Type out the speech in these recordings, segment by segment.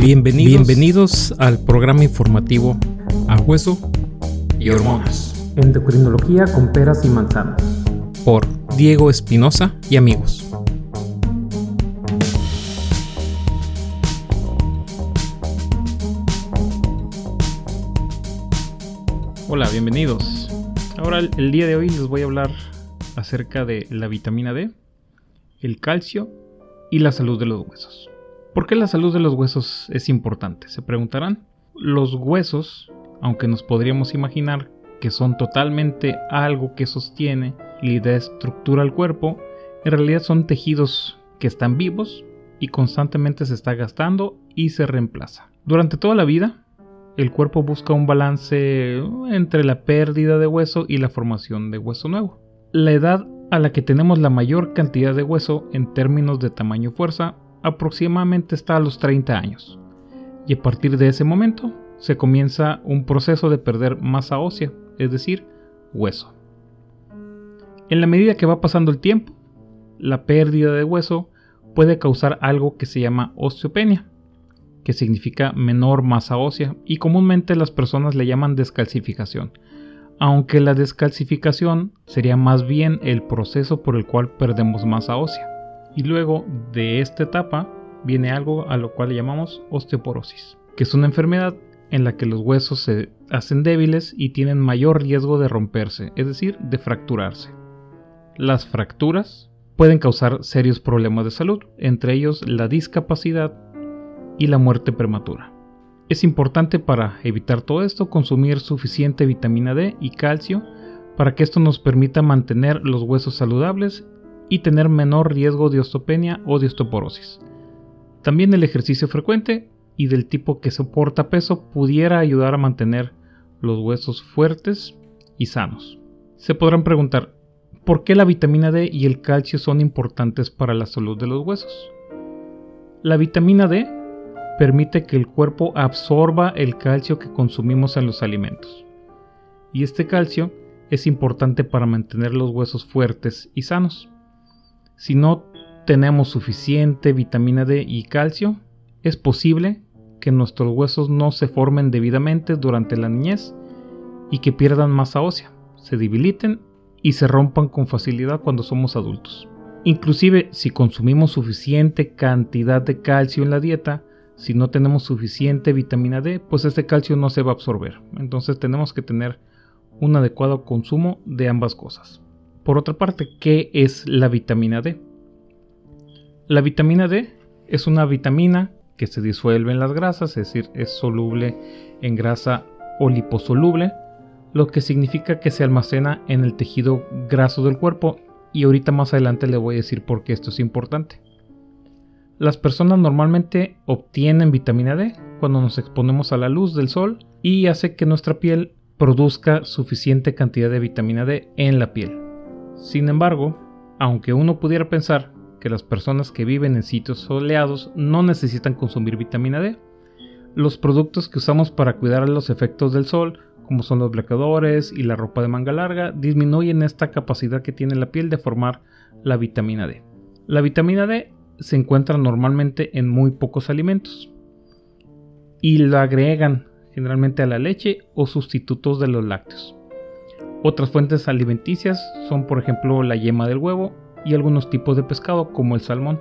Bienvenidos, Bienvenidos al programa informativo A Hueso y Hormonas. Endocrinología con peras y manzanas. Por Diego Espinosa y amigos. Hola, bienvenidos. Ahora el día de hoy les voy a hablar acerca de la vitamina D, el calcio y la salud de los huesos. ¿Por qué la salud de los huesos es importante? Se preguntarán. Los huesos, aunque nos podríamos imaginar que son totalmente algo que sostiene y da estructura al cuerpo, en realidad son tejidos que están vivos y constantemente se está gastando y se reemplaza. Durante toda la vida, el cuerpo busca un balance entre la pérdida de hueso y la formación de hueso nuevo. La edad a la que tenemos la mayor cantidad de hueso en términos de tamaño y fuerza aproximadamente está a los 30 años. Y a partir de ese momento se comienza un proceso de perder masa ósea, es decir, hueso. En la medida que va pasando el tiempo, la pérdida de hueso puede causar algo que se llama osteopenia, que significa menor masa ósea y comúnmente las personas le llaman descalcificación, aunque la descalcificación sería más bien el proceso por el cual perdemos masa ósea. Y luego de esta etapa viene algo a lo cual le llamamos osteoporosis, que es una enfermedad en la que los huesos se hacen débiles y tienen mayor riesgo de romperse, es decir, de fracturarse. Las fracturas pueden causar serios problemas de salud, entre ellos la discapacidad y la muerte prematura. Es importante para evitar todo esto consumir suficiente vitamina D y calcio para que esto nos permita mantener los huesos saludables y tener menor riesgo de osteopenia o de osteoporosis. También el ejercicio frecuente y del tipo que soporta peso pudiera ayudar a mantener los huesos fuertes y sanos. Se podrán preguntar, ¿por qué la vitamina D y el calcio son importantes para la salud de los huesos? La vitamina D permite que el cuerpo absorba el calcio que consumimos en los alimentos. Y este calcio es importante para mantener los huesos fuertes y sanos. Si no tenemos suficiente vitamina D y calcio, es posible que nuestros huesos no se formen debidamente durante la niñez y que pierdan masa ósea, se debiliten y se rompan con facilidad cuando somos adultos. Inclusive si consumimos suficiente cantidad de calcio en la dieta, si no tenemos suficiente vitamina D, pues este calcio no se va a absorber. Entonces tenemos que tener un adecuado consumo de ambas cosas. Por otra parte, ¿qué es la vitamina D? La vitamina D es una vitamina que se disuelve en las grasas, es decir, es soluble en grasa o liposoluble, lo que significa que se almacena en el tejido graso del cuerpo y ahorita más adelante le voy a decir por qué esto es importante. Las personas normalmente obtienen vitamina D cuando nos exponemos a la luz del sol y hace que nuestra piel produzca suficiente cantidad de vitamina D en la piel. Sin embargo, aunque uno pudiera pensar que las personas que viven en sitios soleados no necesitan consumir vitamina D, los productos que usamos para cuidar los efectos del sol, como son los bloqueadores y la ropa de manga larga, disminuyen esta capacidad que tiene la piel de formar la vitamina D. La vitamina D se encuentra normalmente en muy pocos alimentos y la agregan generalmente a la leche o sustitutos de los lácteos. Otras fuentes alimenticias son por ejemplo la yema del huevo y algunos tipos de pescado como el salmón.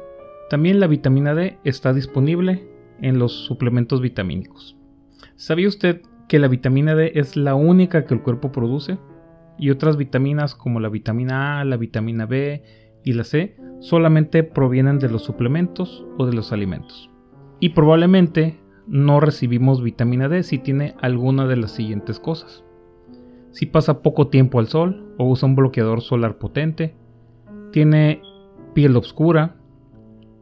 También la vitamina D está disponible en los suplementos vitamínicos. ¿Sabía usted que la vitamina D es la única que el cuerpo produce? Y otras vitaminas como la vitamina A, la vitamina B y la C solamente provienen de los suplementos o de los alimentos. Y probablemente no recibimos vitamina D si tiene alguna de las siguientes cosas si pasa poco tiempo al sol o usa un bloqueador solar potente, tiene piel oscura,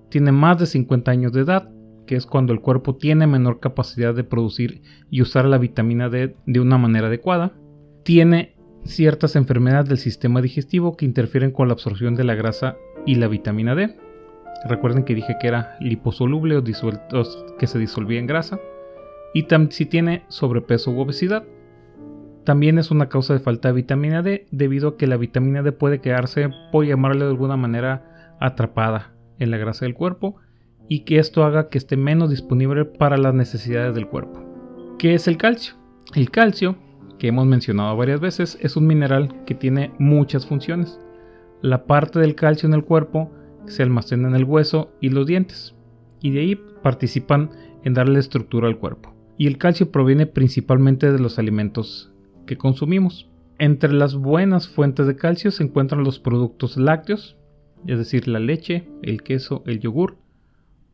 tiene más de 50 años de edad, que es cuando el cuerpo tiene menor capacidad de producir y usar la vitamina D de una manera adecuada, tiene ciertas enfermedades del sistema digestivo que interfieren con la absorción de la grasa y la vitamina D. Recuerden que dije que era liposoluble o que se disolvía en grasa. Y si tiene sobrepeso u obesidad. También es una causa de falta de vitamina D debido a que la vitamina D puede quedarse, por llamarle de alguna manera, atrapada en la grasa del cuerpo y que esto haga que esté menos disponible para las necesidades del cuerpo. ¿Qué es el calcio? El calcio, que hemos mencionado varias veces, es un mineral que tiene muchas funciones. La parte del calcio en el cuerpo se almacena en el hueso y los dientes, y de ahí participan en darle estructura al cuerpo. Y el calcio proviene principalmente de los alimentos que consumimos. Entre las buenas fuentes de calcio se encuentran los productos lácteos, es decir, la leche, el queso, el yogur,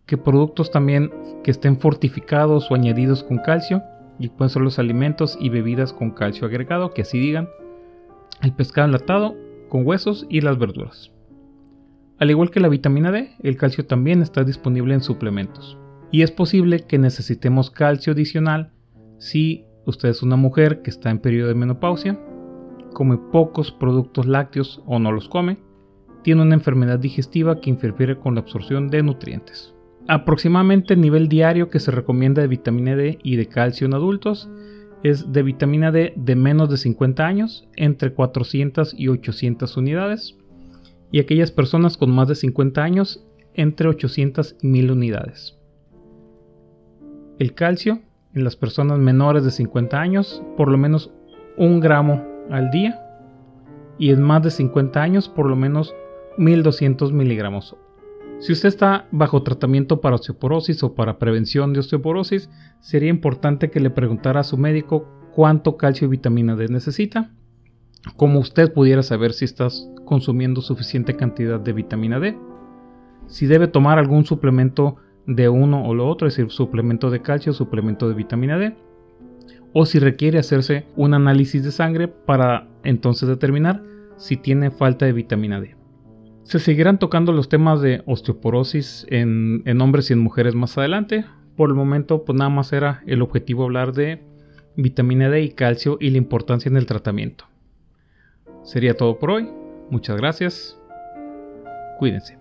que productos también que estén fortificados o añadidos con calcio, y pueden ser los alimentos y bebidas con calcio agregado, que así digan, el pescado enlatado con huesos y las verduras. Al igual que la vitamina D, el calcio también está disponible en suplementos. Y es posible que necesitemos calcio adicional si usted es una mujer que está en periodo de menopausia, come pocos productos lácteos o no los come, tiene una enfermedad digestiva que interfiere con la absorción de nutrientes. Aproximadamente el nivel diario que se recomienda de vitamina D y de calcio en adultos es de vitamina D de menos de 50 años, entre 400 y 800 unidades, y aquellas personas con más de 50 años, entre 800 y 1000 unidades. El calcio en las personas menores de 50 años, por lo menos un gramo al día, y en más de 50 años, por lo menos 1200 miligramos. Si usted está bajo tratamiento para osteoporosis o para prevención de osteoporosis, sería importante que le preguntara a su médico cuánto calcio y vitamina D necesita. Como usted pudiera saber si estás consumiendo suficiente cantidad de vitamina D. Si debe tomar algún suplemento de uno o lo otro, es decir, suplemento de calcio, suplemento de vitamina D. O si requiere hacerse un análisis de sangre para entonces determinar si tiene falta de vitamina D. Se seguirán tocando los temas de osteoporosis en, hombres y en mujeres más adelante. Por el momento, pues nada más era el objetivo hablar de vitamina D y calcio y la importancia en el tratamiento. Sería todo por hoy. Muchas gracias. Cuídense.